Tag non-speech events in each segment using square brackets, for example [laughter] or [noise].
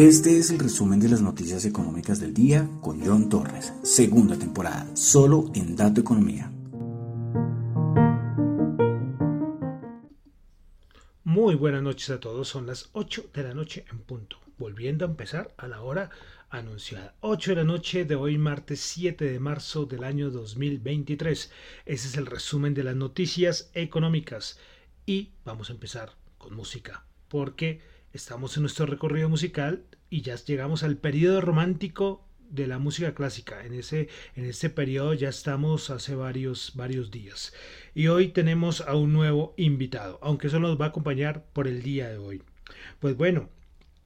Este es el resumen de las noticias económicas del día con John Torres, segunda temporada, solo en Dato Economía. Muy buenas noches a todos, son las 8 de la noche en punto, volviendo a empezar a la hora anunciada. 8 de la noche de hoy, martes 7 de marzo del año 2023. Ese es el resumen de las noticias económicas y vamos a empezar con música, porque estamos en nuestro recorrido musical y ya llegamos al periodo romántico de la música clásica. En ese, en este periodo ya estamos hace varios, varios días. Y hoy tenemos a un nuevo invitado, aunque eso nos va a acompañar por el día de hoy. Pues bueno,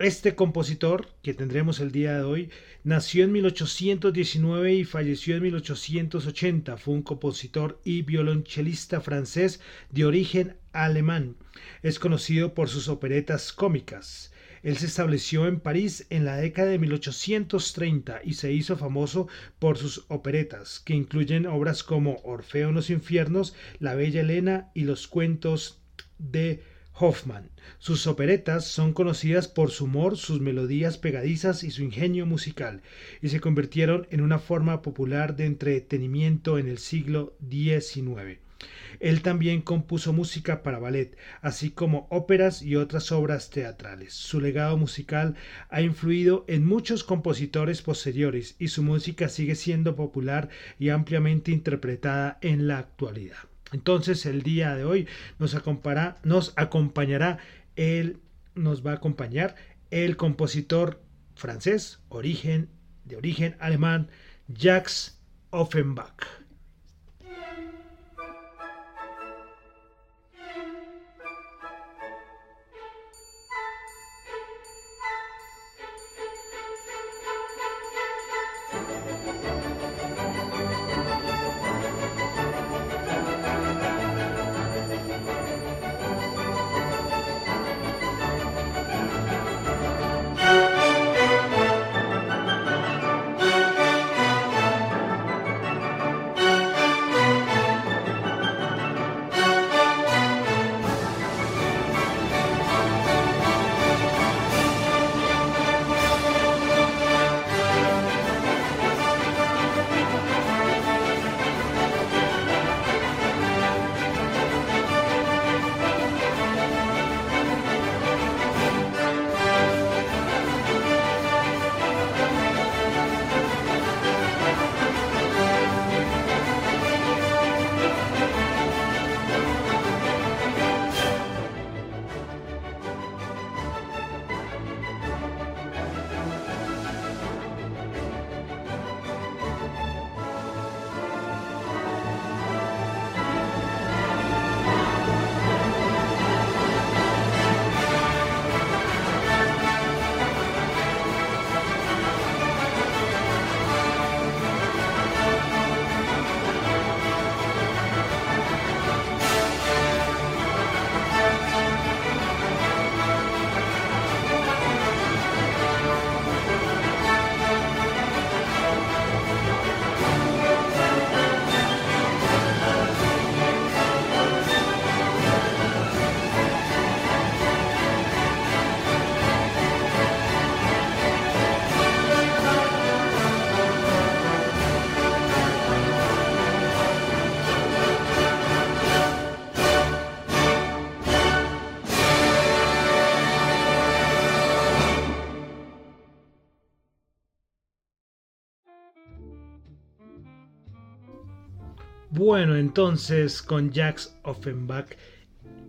este compositor que tendremos el día de hoy nació en 1819 y falleció en 1880. Fue un compositor y violonchelista francés de origen alemán. Es conocido por sus operetas cómicas. Él se estableció en París en la década de 1830 y se hizo famoso por sus operetas, que incluyen obras como Orfeo en los infiernos, La Bella Elena y los cuentos de Hoffman. Sus operetas son conocidas por su humor, sus melodías pegadizas y su ingenio musical, y se convirtieron en una forma popular de entretenimiento en el siglo XIX. Él también compuso música para ballet, así como óperas y otras obras teatrales. Su legado musical ha influido en muchos compositores posteriores y su música sigue siendo popular y ampliamente interpretada en la actualidad. Entonces el día de hoy nos, nos acompañará nos va a acompañar el compositor francés de origen alemán Jacques Offenbach. Bueno, entonces con Jacques Offenbach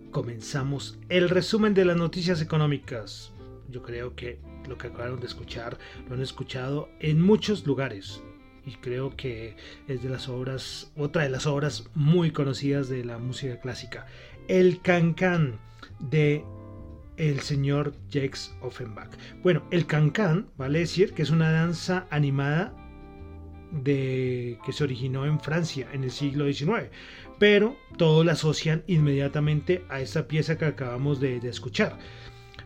comenzamos el resumen de las noticias económicas. Yo creo que lo que acabaron de escuchar lo han escuchado en muchos lugares y creo que es de las obras, otra de las obras muy conocidas de la música clásica, el Cancan de el señor Jacques Offenbach. Bueno, el Cancan vale decir que es una danza animada de, que se originó en Francia en el siglo XIX, pero todos la asocian inmediatamente a esa pieza que acabamos de, escuchar.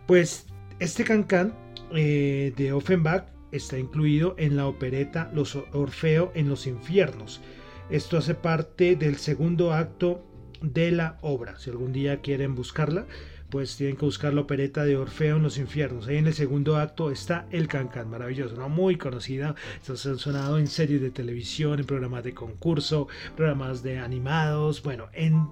Pues este cancán eh, de Offenbach está incluido en la opereta Los Orfeo en los infiernos. Esto hace parte del segundo acto de la obra. Si algún día quieren buscarla, pues tienen que buscar la opereta de Orfeo en los infiernos. Ahí en el segundo acto está El Cancán, maravilloso, ¿no? muy conocida. Estos han sonado en series de televisión, en programas de concurso, programas de animados, bueno, en,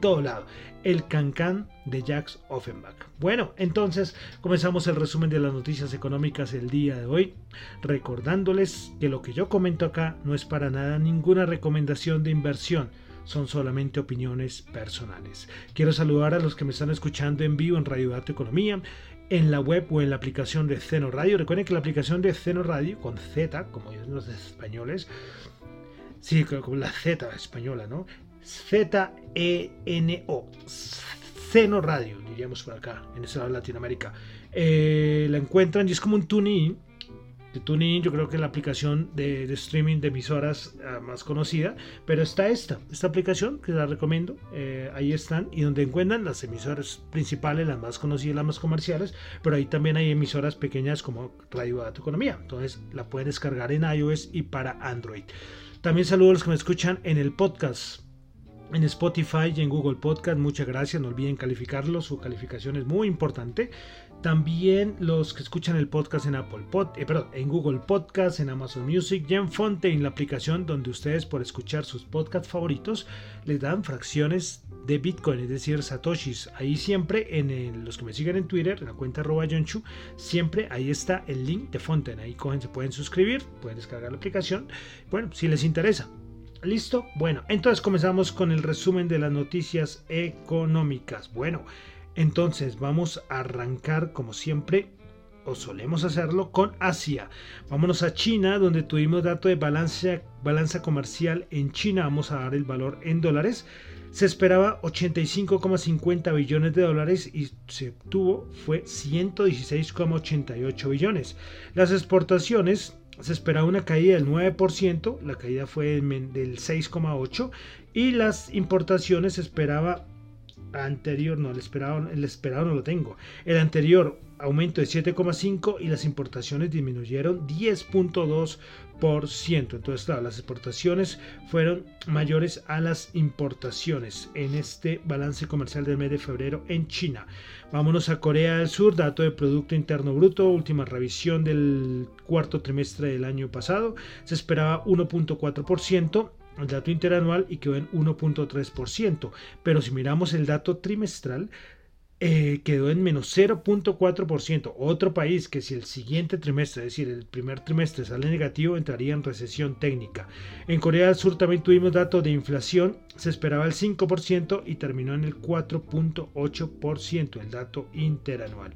todo lado. El Cancán de Jacques Offenbach. Bueno, entonces comenzamos el resumen de las noticias económicas el día de hoy, recordándoles que lo que yo comento acá no es para nada ninguna recomendación de inversión son solamente opiniones personales. Quiero saludar a los que me están escuchando en vivo en Radio Dato Economía, en la web o en la aplicación de Ceno Radio. Recuerden que la aplicación de Ceno Radio, con Z, como dicen los españoles, sí, con la Z española, ¿no? Z-E-N-O. Ceno Radio, diríamos por acá, en esta Latinoamérica. Eh, la encuentran y es como un tuning de TuneIn, yo creo que es la aplicación de, streaming de emisoras ah, más conocida, pero está esta, esta aplicación que la recomiendo, eh, ahí están y donde encuentran las emisoras principales, las más conocidas, las más comerciales, pero ahí también hay emisoras pequeñas como Radio Dato Economía, entonces la pueden descargar en iOS y para Android. También saludo a los que me escuchan en el podcast en Spotify y en Google Podcast. Muchas gracias, no olviden calificarlo, su calificación es muy importante. También los que escuchan el podcast en Apple Pod, eh, perdón, en Google Podcast, en Amazon Music y en Fonte, en la aplicación donde ustedes por escuchar sus podcasts favoritos les dan fracciones de Bitcoin, es decir, satoshis. Ahí siempre en los que me siguen en Twitter, en la cuenta arroba Chu, siempre ahí está el link de Fonten. Ahí cogen, se pueden suscribir, pueden descargar la aplicación. Bueno, si les interesa. ¿Listo? Bueno, entonces comenzamos con el resumen de las noticias económicas. Bueno, entonces vamos a arrancar como siempre o solemos hacerlo con Asia. Vámonos a China donde tuvimos dato de balanza, comercial en China. Vamos a dar el valor en dólares. Se esperaba 85,50 billones de dólares y se obtuvo fue 116,88 billones. Las exportaciones se esperaba una caída del 9%, la caída fue del 6,8% y las importaciones se esperaba anterior, no, el esperado, el esperado no lo tengo. El anterior aumento de 7,5 y las importaciones disminuyeron 10.2%. Entonces, claro, las exportaciones fueron mayores a las importaciones en este balance comercial del mes de febrero en China. Vámonos a Corea del Sur, dato de Producto Interno Bruto, última revisión del cuarto trimestre del año pasado. Se esperaba 1.4% el dato interanual y quedó en 1.3%, pero si miramos el dato trimestral, eh, quedó en menos 0.4%. Otro país que si el siguiente trimestre, es decir, el primer trimestre sale negativo, entraría en recesión técnica. En Corea del Sur también tuvimos datos de inflación, se esperaba el 5% y terminó en el 4.8%, el dato interanual.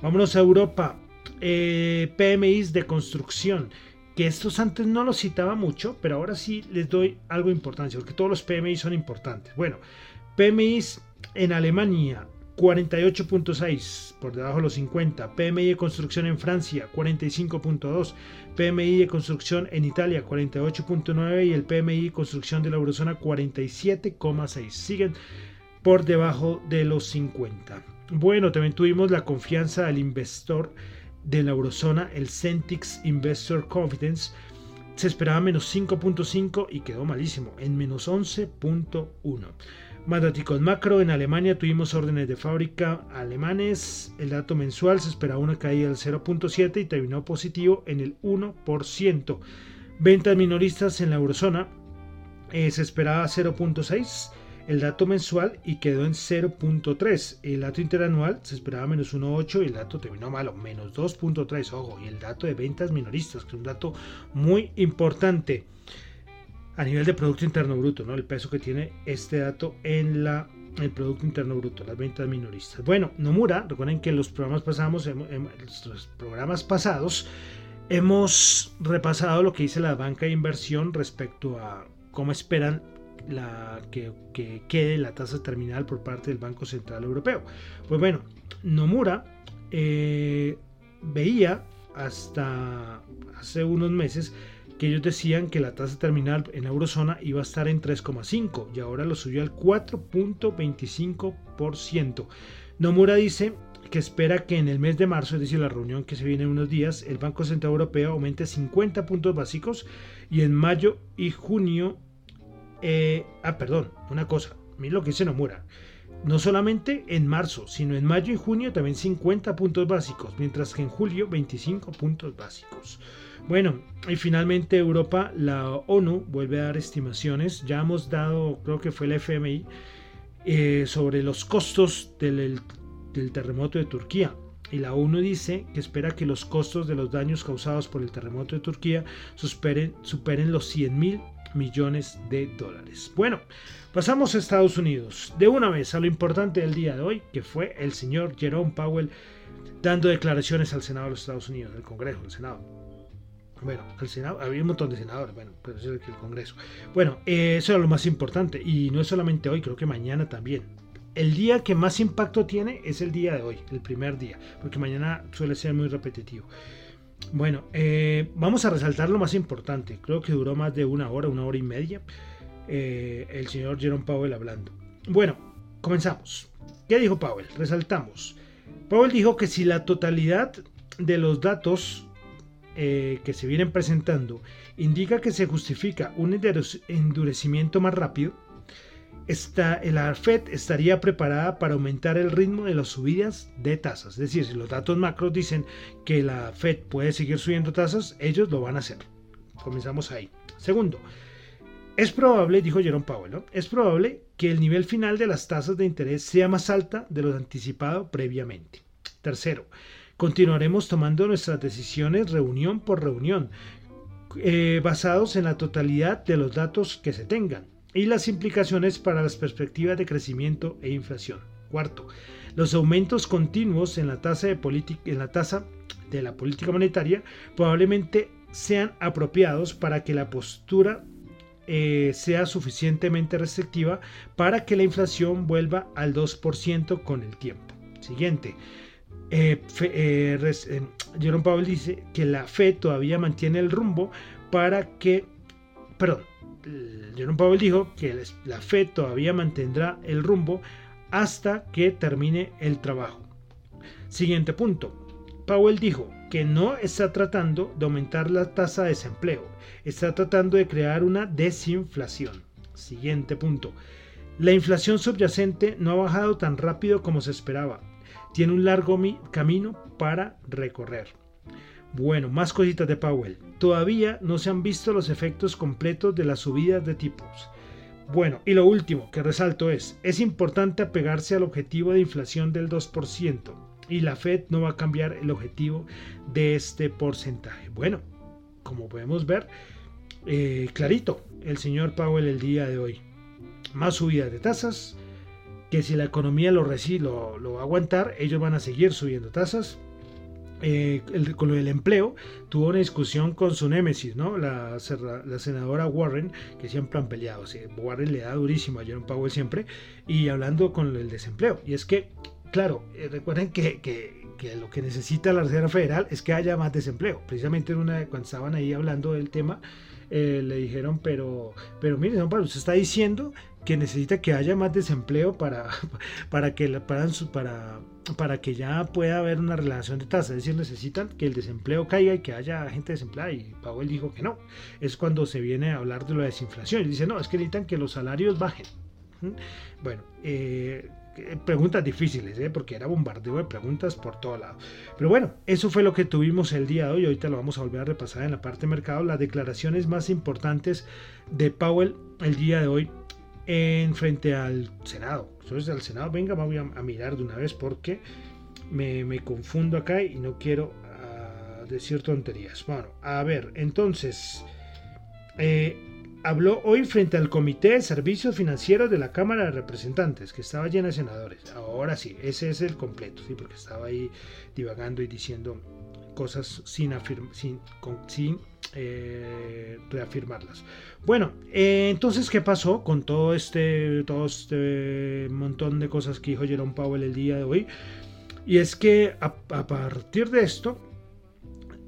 Vámonos a Europa. Eh, PMIs de construcción que estos antes no los citaba mucho, pero ahora sí les doy algo de importancia, porque todos los PMI son importantes. Bueno, PMIs en Alemania 48.6 por debajo de los 50, PMI de construcción en Francia 45.2, PMI de construcción en Italia 48.9 y el PMI de construcción de la eurozona 47.6. Siguen por debajo de los 50. Bueno, también tuvimos la confianza del inversor de la eurozona, el Centix Investor Confidence, se esperaba menos 5.5 y quedó malísimo, en menos 11.1. Más macro, en Alemania tuvimos órdenes de fábrica alemanes, el dato mensual se esperaba una caída del 0.7 y terminó positivo en el 1%. Ventas minoristas en la eurozona eh, se esperaba 0.6 el dato mensual y quedó en 0.3. El dato interanual se esperaba menos 1.8 y el dato terminó malo, menos 2.3. Ojo, y el dato de ventas minoristas, que es un dato muy importante a nivel de Producto Interno Bruto, ¿no? el peso que tiene este dato en la el Producto Interno Bruto, las ventas minoristas. Bueno, Nomura, recuerden que en los programas pasados, en, los programas pasados hemos repasado lo que dice la banca de inversión respecto a cómo esperan la que, quede la tasa terminal por parte del Banco Central Europeo. Pues bueno, Nomura eh, veía hasta hace unos meses que ellos decían que la tasa terminal en la eurozona iba a estar en 3,5 y ahora lo subió al 4.25%. Nomura dice que espera que en el mes de marzo, es decir, la reunión que se viene en unos días, el Banco Central Europeo aumente 50 puntos básicos y en mayo y junio eh, ah, perdón, una cosa. Mira lo que dice Nomura. no solamente en marzo, sino en mayo y junio también 50 puntos básicos, mientras que en julio 25 puntos básicos. Bueno, y finalmente Europa, la ONU vuelve a dar estimaciones, ya hemos dado, creo que fue el FMI, eh, sobre los costos del, del terremoto de Turquía y la ONU dice que espera que los costos de los daños causados por el terremoto de Turquía superen, superen los 100 mil millones de dólares. Bueno, pasamos a Estados Unidos. De una vez a lo importante del día de hoy, que fue el señor Jerome Powell dando declaraciones al Senado de los Estados Unidos, al Congreso, al Senado. Bueno, al Senado, había un montón de senadores, bueno, pero es el Congreso. Bueno, eh, eso era lo más importante, y no es solamente hoy, creo que mañana también el día que más impacto tiene es el día de hoy, el primer día, porque mañana suele ser muy repetitivo. Bueno, eh, vamos a resaltar lo más importante. Creo que duró más de una hora, una hora y media, eh, el señor Jerome Powell hablando. Bueno, comenzamos. ¿Qué dijo Powell? Resaltamos. Powell dijo que si la totalidad de los datos eh, que se vienen presentando indica que se justifica un endurecimiento más rápido, la Fed estaría preparada para aumentar el ritmo de las subidas de tasas. Es decir, si los datos macros dicen que la Fed puede seguir subiendo tasas, ellos lo van a hacer. Comenzamos ahí. Segundo, es probable, dijo Jerome Powell, es probable que el nivel final de las tasas de interés sea más alta de lo anticipado previamente. Tercero, continuaremos tomando nuestras decisiones reunión por reunión, eh, basados en la totalidad de los datos que se tengan y las implicaciones para las perspectivas de crecimiento e inflación. Cuarto, los aumentos continuos en la tasa de, en la, tasa de la política monetaria probablemente sean apropiados para que la postura eh, sea suficientemente restrictiva para que la inflación vuelva al 2% con el tiempo. Siguiente. Eh, eh, Jerome Powell dice que la Fed todavía mantiene el rumbo para que, perdón, Jerome Powell dijo que la Fed todavía mantendrá el rumbo hasta que termine el trabajo. Siguiente punto. Powell dijo que no está tratando de aumentar la tasa de desempleo, está tratando de crear una desinflación. Siguiente punto. La inflación subyacente no ha bajado tan rápido como se esperaba. Tiene un largo camino para recorrer. Bueno, más cositas de Powell. Todavía no se han visto los efectos completos de las subidas de tipos. Bueno, y lo último que resalto es, es importante apegarse al objetivo de inflación del 2% y la Fed no va a cambiar el objetivo de este porcentaje. Bueno, como podemos ver, eh, clarito, el señor Powell el día de hoy. Más subidas de tasas, que si la economía lo, lo, lo va a aguantar, ellos van a seguir subiendo tasas eh, con lo del empleo, tuvo una discusión con su némesis, ¿no? La, senadora Warren, que siempre han peleado. Warren le da durísimo a Jerome Powell siempre, y hablando con el desempleo. Y es que, claro, eh, recuerden que, lo que necesita la Reserva Federal es que haya más desempleo. Precisamente cuando estaban ahí hablando del tema, eh, le dijeron, pero, pero mire, usted está diciendo que necesita que haya más desempleo para, [laughs] para, que, para, para, para que ya pueda haber una relación de tasa. Es decir, necesitan que el desempleo caiga y que haya gente desempleada. Y Powell dijo que no. Es cuando se viene a hablar de la desinflación. Y dice, no, es que necesitan que los salarios bajen. ¿Mm? Bueno, eh, preguntas difíciles, ¿eh? porque era bombardeo de preguntas por todo lado. Pero bueno, eso fue lo que tuvimos el día de hoy. Ahorita lo vamos a volver a repasar en la parte de mercado. Las declaraciones más importantes de Powell el día de hoy en frente al Senado. Entonces al Senado, venga, voy a, mirar de una vez porque me, confundo acá y no quiero ah, decir tonterías. Bueno, a ver, entonces, eh, habló hoy frente al Comité de Servicios Financieros de la Cámara de Representantes, que estaba llena de senadores. Ahora sí, ese es el completo, sí, porque estaba ahí divagando y diciendo cosas sin, sin, sin eh, reafirmarlas. Bueno, eh, entonces, ¿qué pasó con todo este, todo este montón de cosas que dijo Jerome Powell el día de hoy? Y es que a, partir de esto,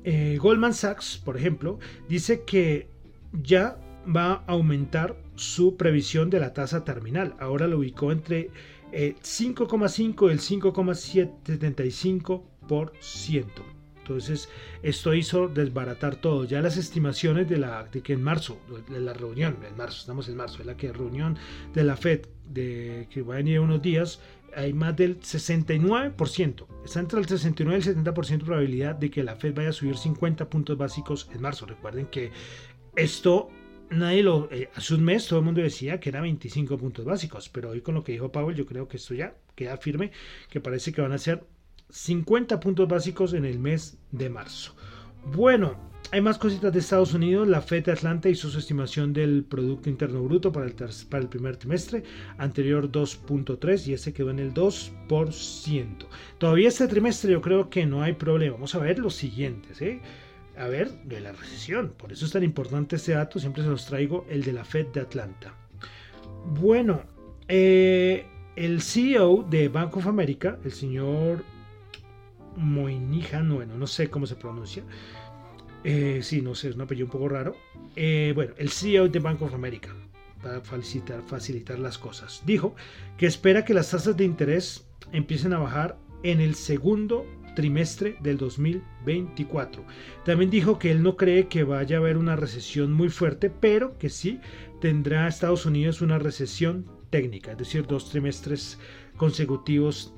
eh, Goldman Sachs, por ejemplo, dice que ya va a aumentar su previsión de la tasa terminal. Ahora lo ubicó entre 5,5 y el 5,75%. Entonces, esto hizo desbaratar todo. Ya las estimaciones de la de que en marzo, de la reunión, en marzo, estamos en marzo, de la que reunión de la Fed de que va a venir unos días, hay más del 69%, está entre el 69 y el 70% de probabilidad de que la Fed vaya a subir 50 puntos básicos en marzo. Recuerden que esto nadie lo eh, hace un mes todo el mundo decía que era 25 puntos básicos, pero hoy con lo que dijo Powell yo creo que esto ya queda firme que parece que van a ser 50 puntos básicos en el mes de marzo. Bueno, hay más cositas de Estados Unidos. La Fed de Atlanta hizo su estimación del Producto Interno Bruto para el, primer trimestre, anterior 2.3 y ese quedó en el 2%. Todavía este trimestre yo creo que no hay problema. Vamos a ver los siguientes. ¿eh? A ver, de la recesión. Por eso es tan importante este dato. Siempre se los traigo el de la Fed de Atlanta. Bueno, eh, el CEO de Bank of America, el señor Moynihan, bueno, no sé cómo se pronuncia. Eh, sí, no sé, es un apellido un poco raro. Eh, bueno, el CEO de Bank of America, para facilitar, las cosas, dijo que espera que las tasas de interés empiecen a bajar en el segundo trimestre del 2024. También dijo que él no cree que vaya a haber una recesión muy fuerte, pero que sí tendrá Estados Unidos una recesión técnica, es decir, dos trimestres consecutivos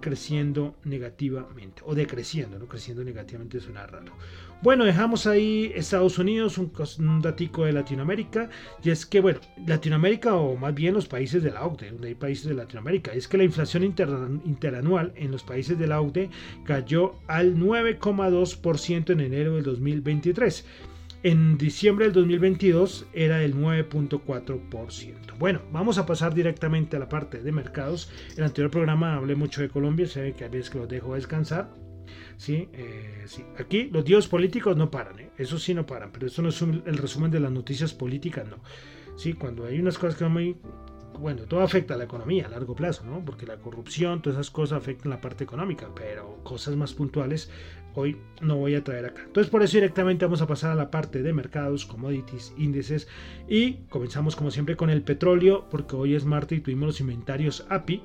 creciendo negativamente o decreciendo, ¿no? Creciendo negativamente suena raro. Bueno, dejamos ahí Estados Unidos, un, un datico de Latinoamérica, y es que, bueno, Latinoamérica o más bien los países de la OCDE, donde hay países de Latinoamérica, es que la inflación interanual en los países de la OCDE cayó al 9,2% en enero del 2023 en diciembre del 2022 era del 9.4%. Bueno, vamos a pasar directamente a la parte de mercados. En el anterior programa hablé mucho de Colombia, ve que a veces que los dejo descansar. ¿sí? Eh, sí. Aquí los dios políticos no paran, ¿eh? eso sí no paran, pero esto no es el resumen de las noticias políticas, no. ¿sí? Cuando hay unas cosas que no muy bueno, todo afecta a la economía a largo plazo, ¿no? Porque la corrupción, todas esas cosas afectan la parte económica, pero cosas más puntuales hoy no voy a traer acá. Entonces por eso directamente vamos a pasar a la parte de mercados, commodities, índices y comenzamos como siempre con el petróleo porque hoy es martes y tuvimos los inventarios API.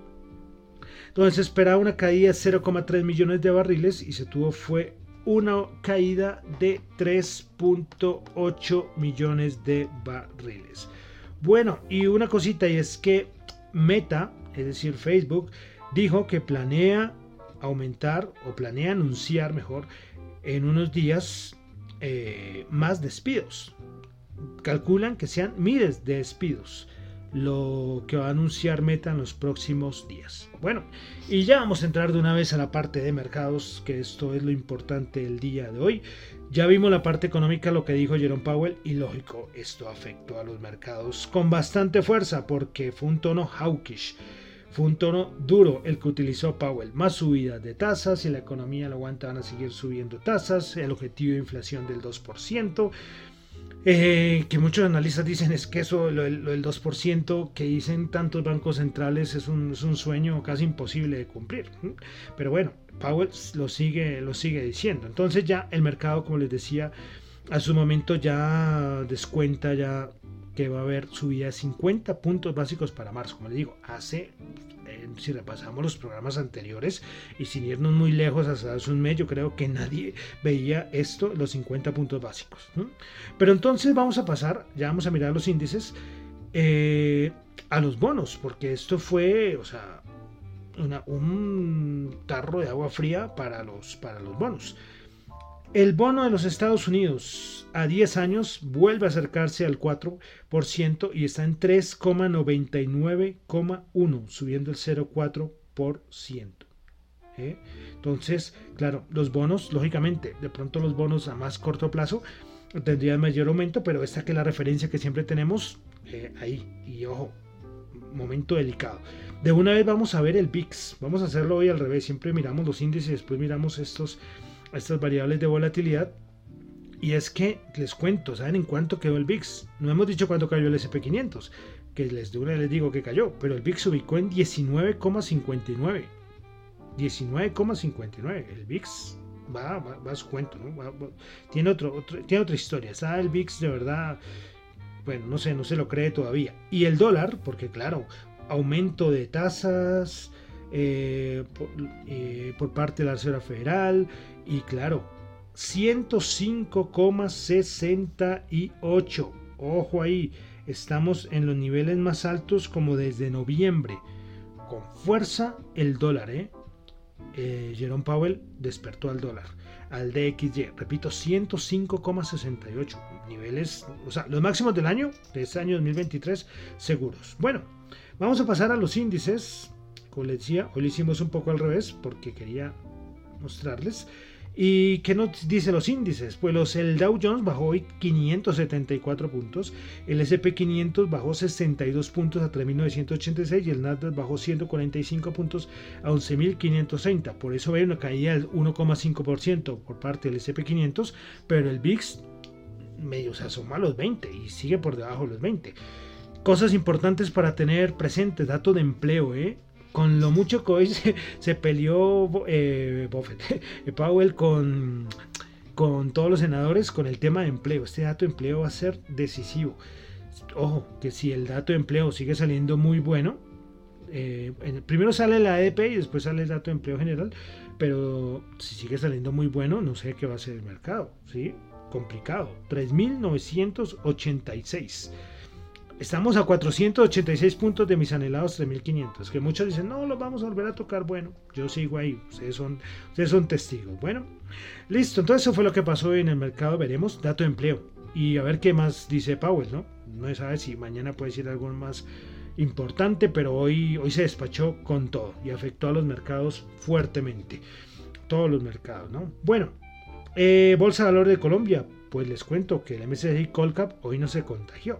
Entonces esperaba una caída de 0,3 millones de barriles y se tuvo fue una caída de 3.8 millones de barriles. Bueno, y una cosita y es que Meta, es decir Facebook, dijo que planea aumentar o planea anunciar mejor en unos días eh, más despidos. Calculan que sean miles de despidos lo que va a anunciar Meta en los próximos días. Bueno, y ya vamos a entrar de una vez a la parte de mercados, que esto es lo importante del día de hoy. Ya vimos la parte económica, lo que dijo Jerome Powell, y lógico, esto afectó a los mercados con bastante fuerza porque fue un tono hawkish. Fue un tono duro el que utilizó Powell. Más subidas de tasas, y la economía lo aguanta van a seguir subiendo tasas, el objetivo de inflación del 2%. Eh, que muchos analistas dicen es que eso, lo, del 2% que dicen tantos bancos centrales es un, sueño casi imposible de cumplir. Pero bueno, Powell lo sigue, lo sigue diciendo. Entonces ya el mercado, como les decía, a su momento ya descuenta ya que va a haber subida de 50 puntos básicos para marzo. Como les digo, hace si repasamos los programas anteriores y sin irnos muy lejos hasta hace un mes, yo creo que nadie veía esto, los 50 puntos básicos. Pero entonces vamos a pasar, ya vamos a mirar los índices, eh, a los bonos, porque esto fue, o sea, un tarro de agua fría para los, para los bonos. El bono de los Estados Unidos a 10 años vuelve a acercarse al 4% y está en 3,99,1, subiendo el 0,4%. ¿eh? Entonces, claro, los bonos, lógicamente, de pronto los bonos a más corto plazo tendrían mayor aumento, pero esta que es la referencia que siempre tenemos eh, ahí. Y ojo, momento delicado. De una vez vamos a ver el VIX. Vamos a hacerlo hoy al revés. Siempre miramos los índices y después miramos estos estas variables de volatilidad. Y es que les cuento, ¿saben en cuánto quedó el VIX? No hemos dicho cuánto cayó el SP500, que les, les digo que cayó, pero el VIX se ubicó en 19,59. 19,59. El VIX va, va, a su cuento, tiene, otro, tiene otra historia. El VIX de verdad, bueno, no sé, no se lo cree todavía. Y el dólar, porque claro, aumento de tasas eh, eh, por parte de la Reserva Federal, y claro, 105,68. Ojo ahí. estamos en los niveles más altos como desde noviembre. Con fuerza el dólar, ¿eh? eh Jerome Powell despertó al dólar, al DXY, repito, 105,68 niveles, o sea, los máximos del año, de este año 2023, seguros. Bueno, vamos a pasar a los índices. Como les decía, hoy lo hicimos un poco al revés porque quería mostrarles. ¿Y qué nos dice los índices? Pues los, el Dow Jones bajó hoy 574 puntos, el SP500 bajó 62 puntos a 3.986 y el Nasdaq bajó 145 puntos a 11.530. Por eso ve una caída del 1,5% por parte del SP500, pero el VIX medio se asoma a los 20 y sigue por debajo de los 20. Cosas importantes para tener presentes, dato de empleo, ¿eh? Con lo mucho que hoy [laughs] se, peleó eh, [laughs] Powell con, con todos los senadores con el tema de empleo. Este dato de empleo va a ser decisivo. Ojo, que si el dato de empleo sigue saliendo muy bueno, eh, primero sale la ADP y después sale el dato de empleo general, pero si sigue saliendo muy bueno, no sé qué va a ser el mercado, ¿sí? Complicado. 3.986. Estamos a 486 puntos de mis anhelados 3500. Que muchos dicen, no, los vamos a volver a tocar. Bueno, yo sigo ahí. Ustedes son, ustedes son testigos. Bueno, listo. Entonces, eso fue lo que pasó en el mercado. Veremos dato de empleo. Y a ver qué más dice Powell, ¿no? No se sabe si mañana puede decir algo más importante, pero hoy, hoy se despachó con todo y afectó a los mercados fuertemente. Todos los mercados, ¿no? Bueno, eh, Bolsa de Valor de Colombia pues les cuento que el MSCI Colcap hoy no se contagió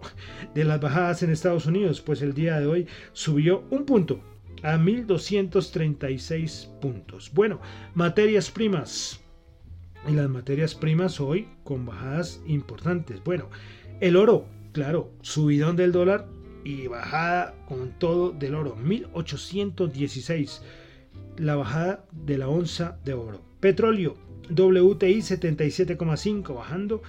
de las bajadas en Estados Unidos, pues el día de hoy subió un punto a 1236 puntos. Bueno, materias primas. Y las materias primas hoy con bajadas importantes. Bueno, el oro, claro, subidón del dólar y bajada con todo del oro, 1816. La bajada de la onza de oro. Petróleo, WTI 77,5 bajando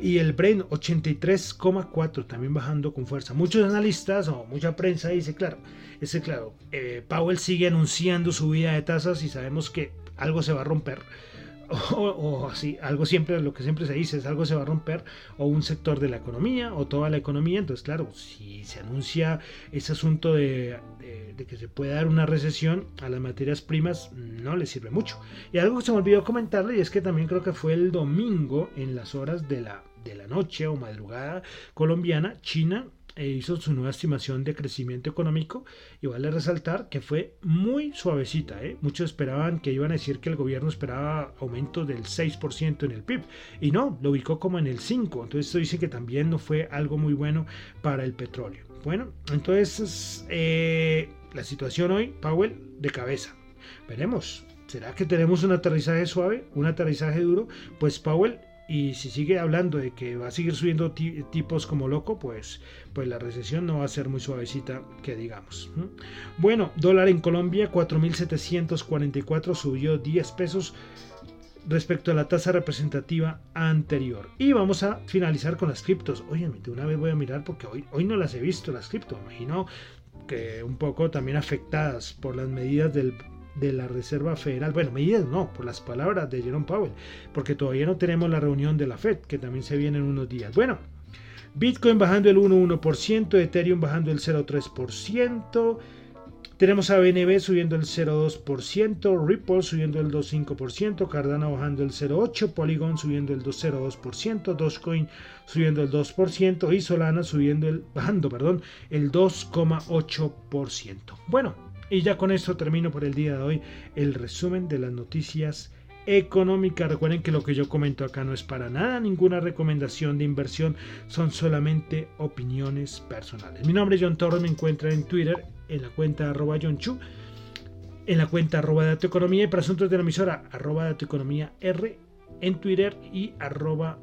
y el Brent 83,4 también bajando con fuerza. Muchos analistas o mucha prensa dice, claro, ese claro, eh, Powell sigue anunciando subida de tasas y sabemos que algo se va a romper [laughs] o, así, algo siempre, lo que siempre se dice es algo se va a romper, o un sector de la economía, o toda la economía. Entonces, claro, si se anuncia ese asunto de, que se puede dar una recesión a las materias primas, no le sirve mucho. Y algo que se me olvidó comentarle, y es que también creo que fue el domingo, en las horas de la, de la noche o madrugada colombiana, China e hizo su nueva estimación de crecimiento económico y vale resaltar que fue muy suavecita. ¿eh? Muchos esperaban que iban a decir que el gobierno esperaba aumento del 6% en el PIB y no, lo ubicó como en el 5%. Entonces esto dice que también no fue algo muy bueno para el petróleo. Bueno, entonces eh, la situación hoy, Powell de cabeza. Veremos. ¿Será que tenemos un aterrizaje suave, un aterrizaje duro? Pues Powell y si sigue hablando de que va a seguir subiendo tipos como loco, pues, pues la recesión no va a ser muy suavecita, que digamos. Bueno, dólar en Colombia 4.744 subió 10 pesos respecto a la tasa representativa anterior. Y vamos a finalizar con las criptos. Oye, de una vez voy a mirar porque hoy, hoy no las he visto las criptos. Imagino que un poco también afectadas por las medidas del de la Reserva Federal. Bueno, medidas no, por las palabras de Jerome Powell, porque todavía no tenemos la reunión de la Fed, que también se viene en unos días. Bueno, Bitcoin bajando el 1,1%, Ethereum bajando el 0,3%. Tenemos a BNB subiendo el 0,2%, Ripple subiendo el 2,5%, Cardano bajando el 0,8%, Polygon subiendo el 2,02%, Dogecoin subiendo el 2% y Solana subiendo el, bajando perdón, el 2,8%. Bueno, y ya con esto termino por el día de hoy el resumen de las noticias económicas. Recuerden que lo que yo comento acá no es para nada ninguna recomendación de inversión, son solamente opiniones personales. Mi nombre es John Torres, me encuentra en Twitter en la cuenta arroba John Chu, en la cuenta arroba Dato Economía y para asuntos de la emisora arroba Dato Economía R en Twitter y arroba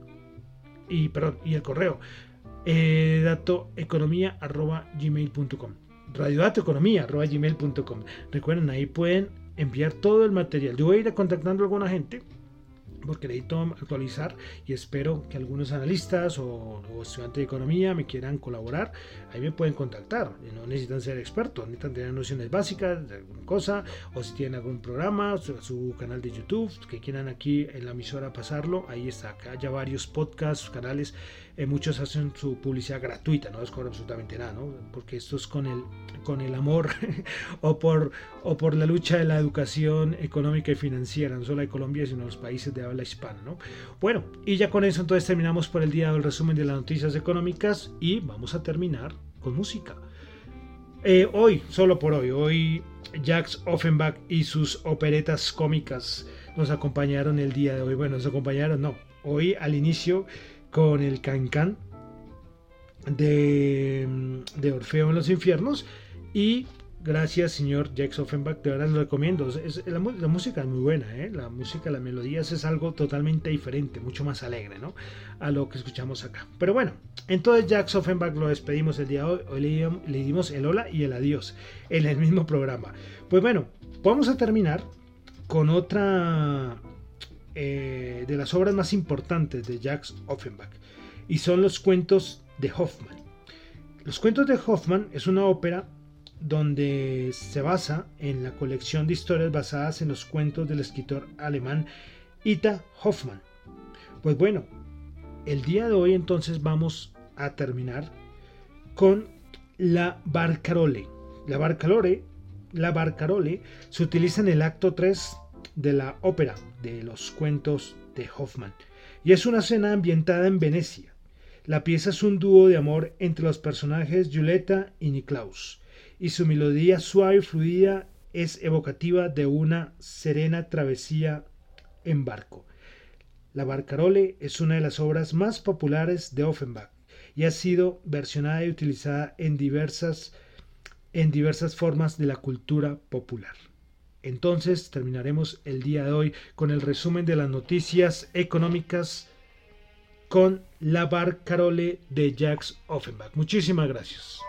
y, perdón, y el correo eh, datoeconomía arroba gmail.com gmail.com Recuerden, ahí pueden enviar todo el material. Yo voy a ir contactando a alguna gente porque necesito actualizar y espero que algunos analistas o, estudiantes de economía me quieran colaborar. Ahí me pueden contactar. No necesitan ser expertos, necesitan tener nociones básicas de alguna cosa o si tienen algún programa, su, canal de YouTube que quieran aquí en la emisora pasarlo. Ahí está, acá ya varios podcasts, canales eh, muchos hacen su publicidad gratuita, no les cobran absolutamente nada, ¿no? Porque esto es con el, con el amor [laughs] o, por, o por la lucha de la educación económica y financiera, no solo de Colombia, sino los países de habla hispana, ¿no? Bueno, y ya con eso entonces terminamos por el día del resumen de las noticias económicas y vamos a terminar con música. Eh, hoy, solo por hoy, hoy Jacques Offenbach y sus operetas cómicas nos acompañaron el día de hoy. Bueno, nos acompañaron, no, hoy al inicio con el Cancán de, de Orfeo en los infiernos y Gracias, señor Jacques Offenbach. De verdad lo recomiendo. La, música es muy buena, ¿eh? La música, las melodías es algo totalmente diferente, mucho más alegre, ¿no? A lo que escuchamos acá. Pero bueno, entonces Jacques Offenbach lo despedimos el día de hoy. Hoy le, dimos el hola y el adiós en el mismo programa. Pues bueno, vamos a terminar con otra eh, de las obras más importantes de Jacques Offenbach. Y son los cuentos de Hoffman. Los cuentos de Hoffman es una ópera donde se basa en la colección de historias basadas en los cuentos del escritor alemán Ita Hoffmann. Pues bueno, el día de hoy entonces vamos a terminar con la barcarole. La barcarole, la barcarole se utiliza en el acto 3 de la ópera de los cuentos de Hoffmann y es una escena ambientada en Venecia. La pieza es un dúo de amor entre los personajes Giulietta y Niklaus y su melodía suave y fluida es evocativa de una serena travesía en barco. La Barcarole es una de las obras más populares de Offenbach y ha sido versionada y utilizada en diversas, en diversas formas de la cultura popular. Entonces terminaremos el día de hoy con el resumen de las noticias económicas con la Barcarole de Jacques Offenbach. Muchísimas gracias.